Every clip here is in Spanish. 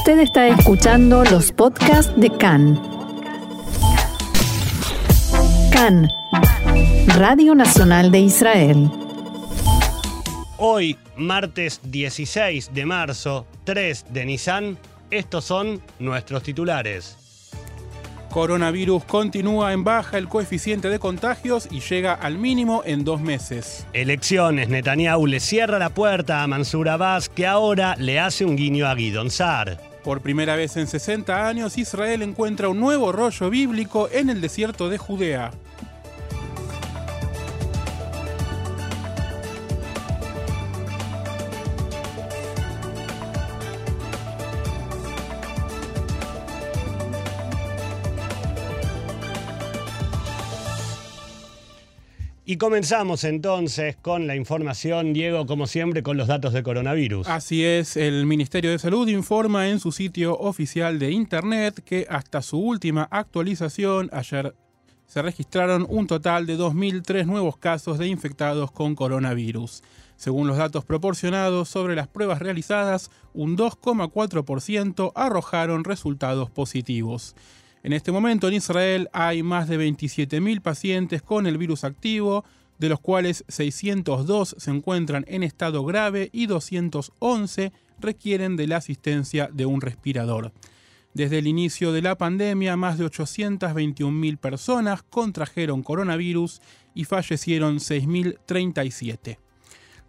Usted está escuchando los podcasts de CAN. CAN, Radio Nacional de Israel. Hoy, martes 16 de marzo, 3 de Nisan, estos son nuestros titulares. Coronavirus continúa en baja el coeficiente de contagios y llega al mínimo en dos meses. Elecciones, Netanyahu le cierra la puerta a Mansur Abbas que ahora le hace un guiño a Guidon Sar. Por primera vez en 60 años, Israel encuentra un nuevo rollo bíblico en el desierto de Judea. Y comenzamos entonces con la información, Diego, como siempre, con los datos de coronavirus. Así es, el Ministerio de Salud informa en su sitio oficial de Internet que hasta su última actualización, ayer se registraron un total de 2.003 nuevos casos de infectados con coronavirus. Según los datos proporcionados sobre las pruebas realizadas, un 2,4% arrojaron resultados positivos. En este momento en Israel hay más de 27.000 pacientes con el virus activo, de los cuales 602 se encuentran en estado grave y 211 requieren de la asistencia de un respirador. Desde el inicio de la pandemia, más de 821.000 personas contrajeron coronavirus y fallecieron 6.037.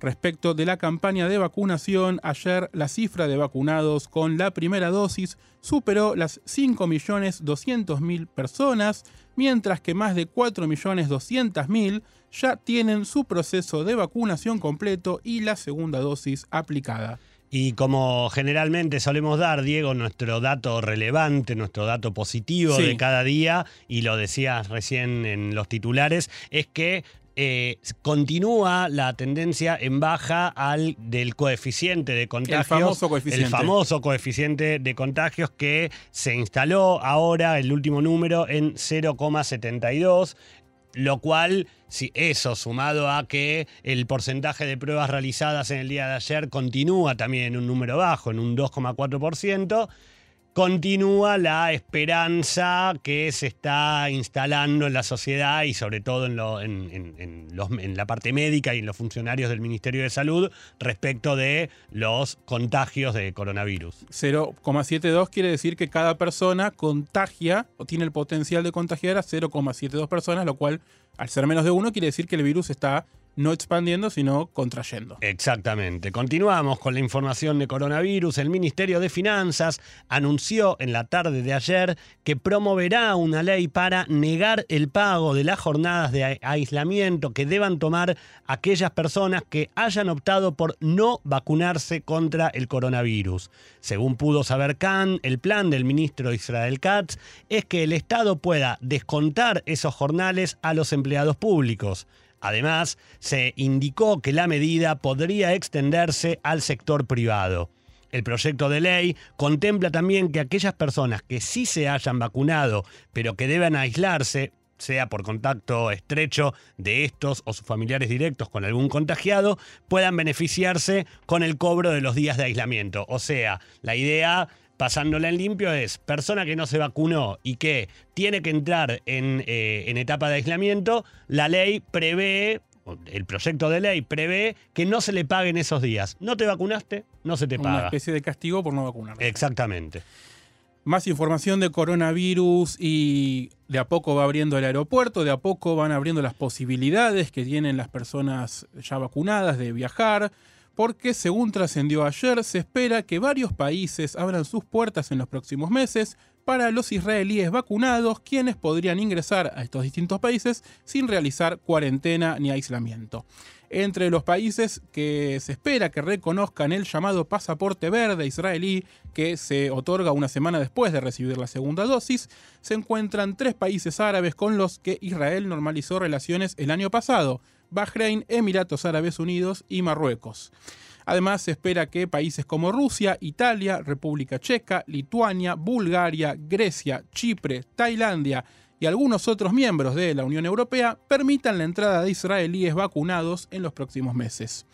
Respecto de la campaña de vacunación, ayer la cifra de vacunados con la primera dosis superó las 5.200.000 personas, mientras que más de 4.200.000 ya tienen su proceso de vacunación completo y la segunda dosis aplicada. Y como generalmente solemos dar, Diego, nuestro dato relevante, nuestro dato positivo Sí. de cada día, y lo decías recién en los titulares, es que eh, continúa la tendencia en baja al del coeficiente de contagios. famoso coeficiente. El famoso coeficiente de contagios que se instaló ahora, el último número, en 0,72 lo cual, si eso sumado a que el porcentaje de pruebas realizadas en el día de ayer continúa también en un número bajo, en un 2,4%, continúa la esperanza que se está instalando en la sociedad y sobre todo en, la parte médica y en los funcionarios del Ministerio de Salud respecto de los contagios de coronavirus. 0,72 quiere decir que cada persona contagia o tiene el potencial de contagiar a 0,72 personas, lo cual al ser menos de uno quiere decir que el virus está no expandiendo, sino contrayendo. Exactamente. Continuamos con la información de coronavirus. El Ministerio de Finanzas anunció en la tarde de ayer que promoverá una ley para negar el pago de las jornadas de aislamiento que deban tomar aquellas personas que hayan optado por no vacunarse contra el coronavirus. Según pudo saber Khan, el plan del ministro Israel Katz es que el Estado pueda descontar esos jornales a los empleados públicos. Además, se indicó que la medida podría extenderse al sector privado. El proyecto de ley contempla también que aquellas personas que sí se hayan vacunado, pero que deben aislarse, sea por contacto estrecho de estos o sus familiares directos con algún contagiado, puedan beneficiarse con el cobro de los días de aislamiento. O sea, la idea pasándola en limpio es persona que no se vacunó y que tiene que entrar en, eh, en etapa de aislamiento, la ley prevé, el proyecto de ley prevé que no se le paguen esos días. No te vacunaste, no se te Una paga. especie de castigo por no vacunar. Exactamente. Más información de coronavirus y de a poco va abriendo el aeropuerto, de a poco van abriendo las posibilidades que tienen las personas ya vacunadas de viajar, porque según trascendió ayer, se espera que varios países abran sus puertas en los próximos meses para los israelíes vacunados, quienes podrían ingresar a estos distintos países sin realizar cuarentena ni aislamiento. Entre los países que se espera que reconozcan el llamado pasaporte verde israelí, que se otorga una semana después de recibir la segunda dosis, se encuentran tres países árabes con los que Israel normalizó relaciones el año pasado, Bahrein, Emiratos Árabes Unidos y Marruecos. Además, se espera que países como Rusia, Italia, República Checa, Lituania, Bulgaria, Grecia, Chipre, Tailandia y algunos otros miembros de la Unión Europea permitan la entrada de israelíes vacunados en los próximos meses.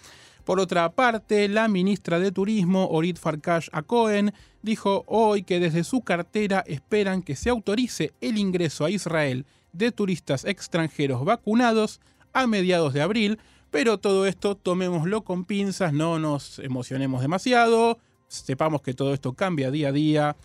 Por otra parte, la ministra de Turismo, Orit Farkash Acohen, dijo hoy que desde su cartera esperan que se autorice el ingreso a Israel de turistas extranjeros vacunados a mediados de abril, pero todo esto tomémoslo con pinzas, no nos emocionemos demasiado, sepamos que todo esto cambia día a día.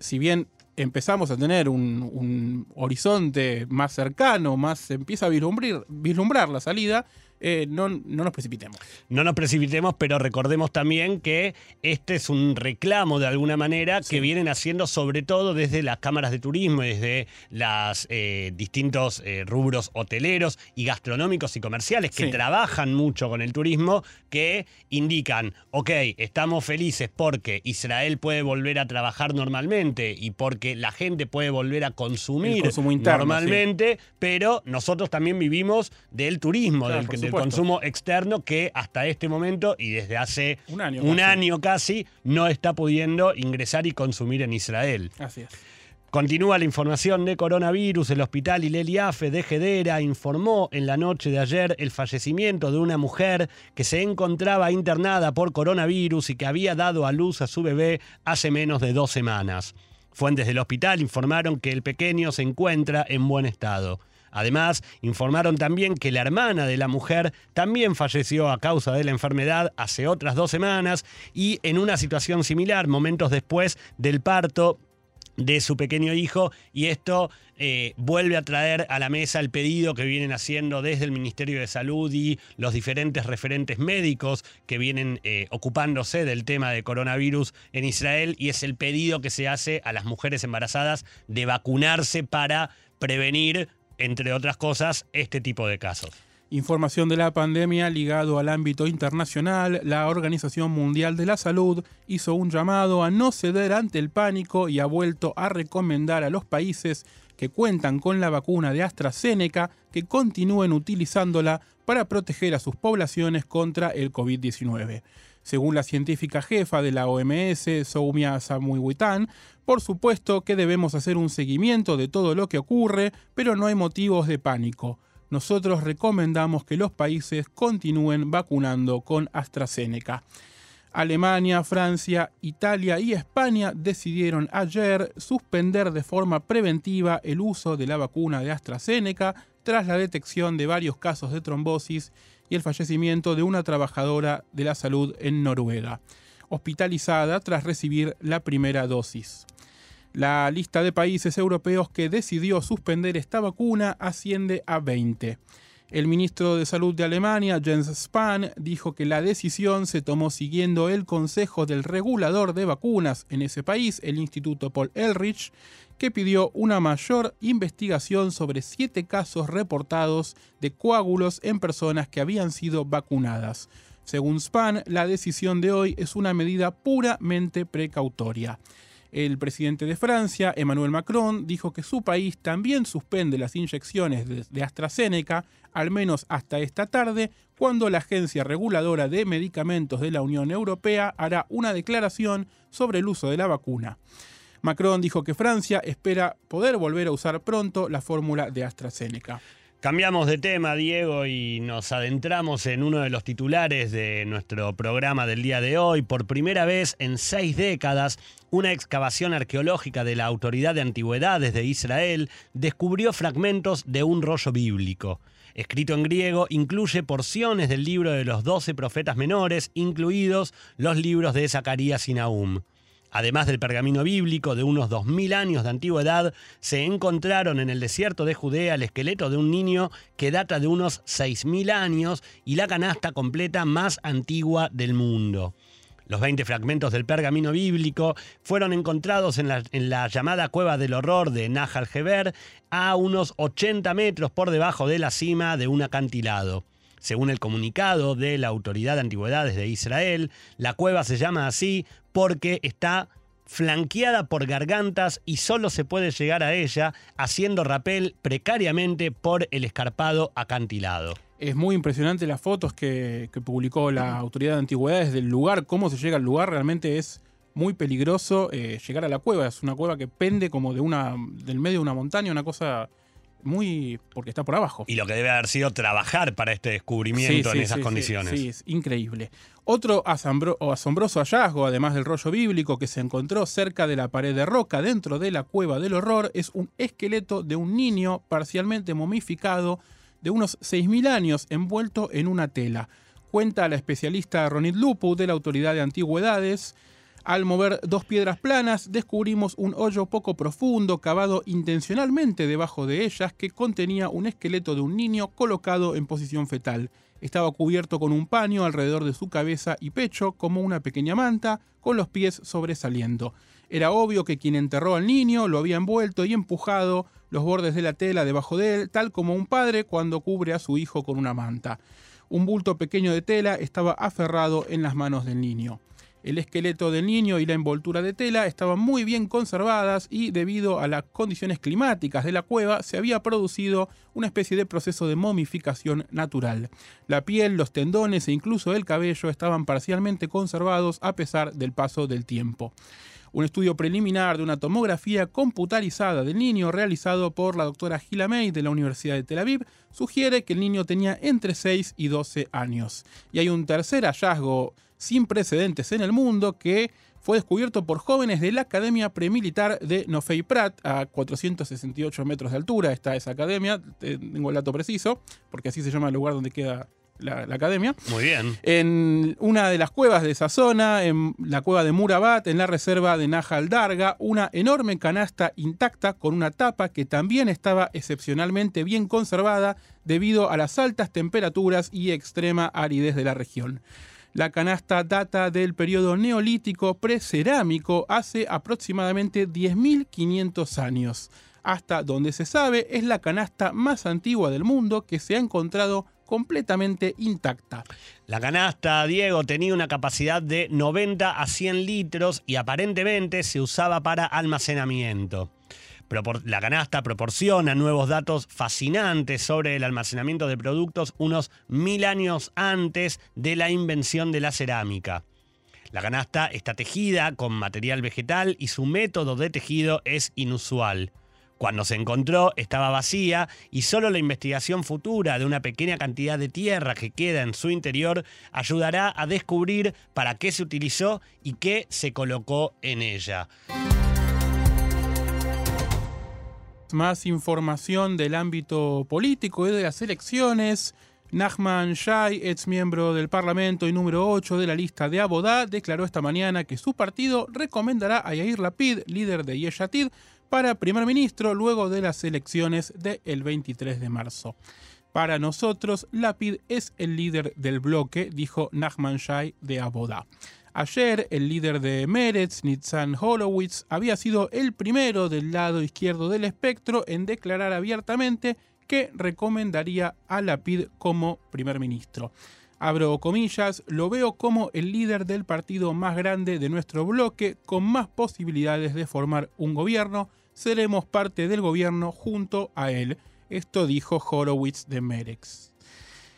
Si bien empezamos a tener un, horizonte más cercano, más empieza a vislumbrar la salida, eh, no, nos precipitemos. No nos precipitemos, pero recordemos también que este es un reclamo de alguna manera que vienen haciendo sobre todo desde las cámaras de turismo, desde los eh, distintos eh, rubros hoteleros y gastronómicos y comerciales que trabajan mucho con el turismo, que indican, ok, estamos felices porque Israel puede volver a trabajar normalmente y porque la gente puede volver a consumir normalmente, pero nosotros también vivimos del turismo, del, del consumo externo que hasta este momento y desde hace un año, casi. no está pudiendo ingresar y consumir en Israel. Así es. Continúa la información de coronavirus. El hospital Ileliafe de Gedera informó en la noche de ayer el fallecimiento de una mujer que se encontraba internada por coronavirus y que había dado a luz a su bebé hace menos de dos semanas. Fuentes del hospital informaron que el pequeño se encuentra en buen estado. Además, informaron también que la hermana de la mujer también falleció a causa de la enfermedad hace otras dos semanas y en una situación similar, momentos después del parto de su pequeño hijo y esto eh, vuelve a traer a la mesa el pedido que vienen haciendo desde el Ministerio de Salud y los diferentes referentes médicos que vienen eh, ocupándose del tema de coronavirus en Israel y es el pedido que se hace a las mujeres embarazadas de vacunarse para prevenir entre otras cosas, este tipo de casos. Información de la pandemia ligado al ámbito internacional, la Organización Mundial de la Salud hizo un llamado a no ceder ante el pánico y ha vuelto a recomendar a los países que cuentan con la vacuna de AstraZeneca que continúen utilizándola para proteger a sus poblaciones contra el COVID-19. Según la científica jefa de la OMS, Soumya Samuiwitan, por supuesto que debemos hacer un seguimiento de todo lo que ocurre, pero no hay motivos de pánico. Nosotros recomendamos que los países continúen vacunando con AstraZeneca. Alemania, Francia, Italia y España decidieron ayer suspender de forma preventiva el uso de la vacuna de AstraZeneca tras la detección de varios casos de trombosis y el fallecimiento de una trabajadora de la salud en Noruega, hospitalizada tras recibir la primera dosis. La lista de países europeos que decidió suspender esta vacuna asciende a 20. El ministro de Salud de Alemania, Jens Spahn, dijo que la decisión se tomó siguiendo el consejo del regulador de vacunas en ese país, el Instituto Paul Ehrlich, que pidió una mayor investigación sobre siete casos reportados de coágulos en personas que habían sido vacunadas. Según Spahn, la decisión de hoy es una medida puramente precautoria. El presidente de Francia, Emmanuel Macron, dijo que su país también suspende las inyecciones de, AstraZeneca, al menos hasta esta tarde, cuando la Agencia Reguladora de Medicamentos de la Unión Europea hará una declaración sobre el uso de la vacuna. Macron dijo que Francia espera poder volver a usar pronto la fórmula de AstraZeneca. Cambiamos de tema, Diego, y nos adentramos en uno de los titulares de nuestro programa del día de hoy. Por primera vez en seis décadas, una excavación arqueológica de la Autoridad de Antigüedades de Israel descubrió fragmentos de un rollo bíblico. Escrito en griego, incluye porciones del libro de los doce profetas menores, incluidos los libros de Zacarías y Nahum. Además del pergamino bíblico de unos 2.000 años de antigüedad, se encontraron en el desierto de Judea el esqueleto de un niño que data de unos 6.000 años y la canasta completa más antigua del mundo. Los 20 fragmentos del pergamino bíblico fueron encontrados en la, llamada Cueva del Horror de Nahal Heber a unos 80 metros por debajo de la cima de un acantilado. Según el comunicado de la Autoridad de Antigüedades de Israel, la cueva se llama así porque está flanqueada por gargantas y solo se puede llegar a ella haciendo rapel precariamente por el escarpado acantilado. Es muy impresionante las fotos que, publicó la Autoridad de Antigüedades del lugar, cómo se llega al lugar, realmente es muy peligroso eh, llegar a la cueva. Es una cueva que pende como de una, del medio de una montaña, una cosa muy porque está por abajo. Y lo que debe haber sido trabajar para este descubrimiento Sí, en sí, esas sí, condiciones. Sí, es increíble. Otro asombro- o asombroso hallazgo, además del rollo bíblico que se encontró cerca de la pared de roca dentro de la cueva del horror, es un esqueleto de un niño parcialmente momificado de unos 6.000 años envuelto en una tela. Cuenta la especialista Ronit Lupu de la Autoridad de Antigüedades. Al mover dos piedras planas, descubrimos un hoyo poco profundo cavado intencionalmente debajo de ellas que contenía un esqueleto de un niño colocado en posición fetal. Estaba cubierto con un paño alrededor de su cabeza y pecho como una pequeña manta, con los pies sobresaliendo. Era obvio que quien enterró al niño lo había envuelto y empujado los bordes de la tela debajo de él, tal como un padre cuando cubre a su hijo con una manta. Un bulto pequeño de tela estaba aferrado en las manos del niño. El esqueleto del niño y la envoltura de tela estaban muy bien conservadas y debido a las condiciones climáticas de la cueva se había producido una especie de proceso de momificación natural. La piel, los tendones e incluso el cabello estaban parcialmente conservados a pesar del paso del tiempo. Un estudio preliminar de una tomografía computarizada del niño realizado por la doctora Gila May de la Universidad de Tel Aviv sugiere que el niño tenía entre 6 y 12 años. Y hay un tercer hallazgo sin precedentes en el mundo que fue descubierto por jóvenes de la Academia Premilitar de Nofei Prat a 468 metros de altura. Está esa academia, tengo el dato preciso, porque así se llama el lugar donde queda la, la academia. Muy bien. En una de las cuevas de esa zona, en la cueva de Murabat, en la reserva de Nahal Darga, una enorme canasta intacta con una tapa que también estaba excepcionalmente bien conservada debido a las altas temperaturas y extrema aridez de la región. La canasta data del periodo neolítico precerámico hace aproximadamente 10.500 años. Hasta donde se sabe, es la canasta más antigua del mundo que se ha encontrado completamente intacta. La canasta, Diego, tenía una capacidad de 90 a 100 litros y aparentemente se usaba para almacenamiento. La canasta proporciona nuevos datos fascinantes sobre el almacenamiento de productos unos mil años antes de la invención de la cerámica. La canasta está tejida con material vegetal y su método de tejido es inusual. Cuando se encontró estaba vacía y solo la investigación futura de una pequeña cantidad de tierra que queda en su interior ayudará a descubrir para qué se utilizó y qué se colocó en ella. Más información del ámbito político y de las elecciones. Nachman Shai, ex miembro del Parlamento y número 8 de la lista de Abodá, declaró esta mañana que su partido recomendará a Yair Lapid, líder de Yesh Atid, para primer ministro luego de las elecciones del 23 de marzo. Para nosotros, Lapid es el líder del bloque, dijo Nachman Shai de Abodá. Ayer, el líder de Meretz, Nitzan Horowitz, había sido el primero del lado izquierdo del espectro en declarar abiertamente que recomendaría a Lapid como primer ministro. Abro comillas, lo veo como el líder del partido más grande de nuestro bloque, con más posibilidades de formar un gobierno. Seremos parte del gobierno junto a él. Esto dijo Horowitz de Meretz.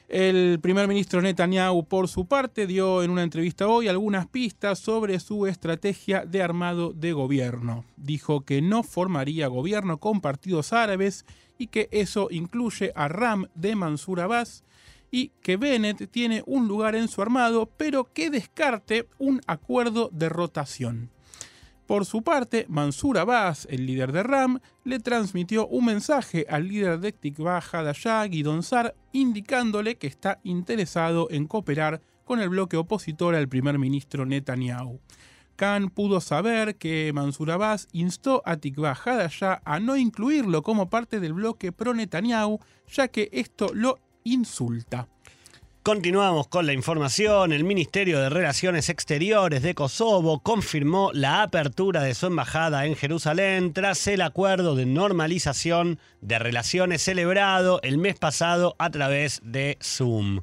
El primer ministro Netanyahu, por su parte, dio en una entrevista hoy algunas pistas sobre su estrategia de armado de gobierno. Dijo que no formaría gobierno con partidos árabes y que eso incluye a Ram de Mansur Abbas y que Bennett tiene un lugar en su armado, pero que descarte un acuerdo de rotación. Por su parte, Mansur Abbas, el líder de RAM, le transmitió un mensaje al líder de Tikva Hadashah, Guidon Sar, indicándole que está interesado en cooperar con el bloque opositor al primer ministro Netanyahu. Khan pudo saber que Mansur Abbas instó a Tikva Hadashah a no incluirlo como parte del bloque pro-Netanyahu, ya que esto lo insulta. Continuamos con la información. El Ministerio de Relaciones Exteriores de Kosovo confirmó la apertura de su embajada en Jerusalén tras el acuerdo de normalización de relaciones celebrado el mes pasado a través de Zoom.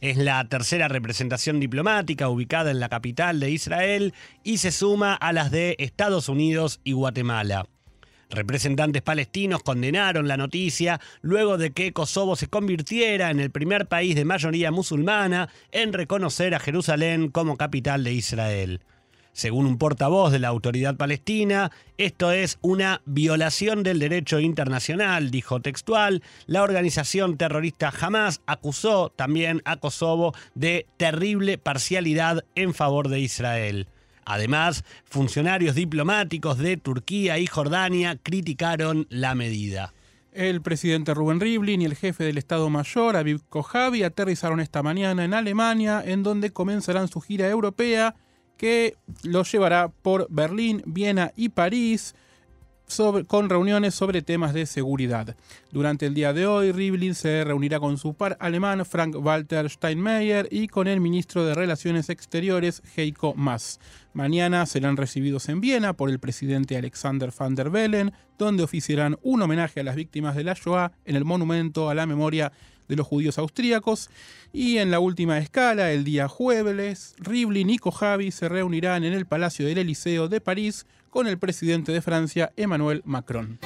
Es la tercera representación diplomática ubicada en la capital de Israel y se suma a las de Estados Unidos y Guatemala. Representantes palestinos condenaron la noticia luego de que Kosovo se convirtiera en el primer país de mayoría musulmana en reconocer a Jerusalén como capital de Israel. Según un portavoz de la autoridad palestina, esto es una violación del derecho internacional, dijo textual. La organización terrorista Hamas acusó también a Kosovo de terrible parcialidad en favor de Israel. Además, funcionarios diplomáticos de Turquía y Jordania criticaron la medida. El presidente Rubén Rivlin y el jefe del Estado Mayor, Aviv Kojavi, aterrizaron esta mañana en Alemania, en donde comenzarán su gira europea que los llevará por Berlín, Viena y París. Con reuniones sobre temas de seguridad. Durante el día de hoy, Rivlin se reunirá con su par alemán Frank-Walter Steinmeier y con el ministro de Relaciones Exteriores Heiko Maas. Mañana serán recibidos en Viena por el presidente Alexander van der Bellen, donde oficiarán un homenaje a las víctimas de la Shoah en el monumento a la memoria de los judíos austríacos. Y en la última escala, el día jueves, Rivlin y Kojavi se reunirán en el Palacio del Eliseo de París con el presidente de Francia, Emmanuel Macron.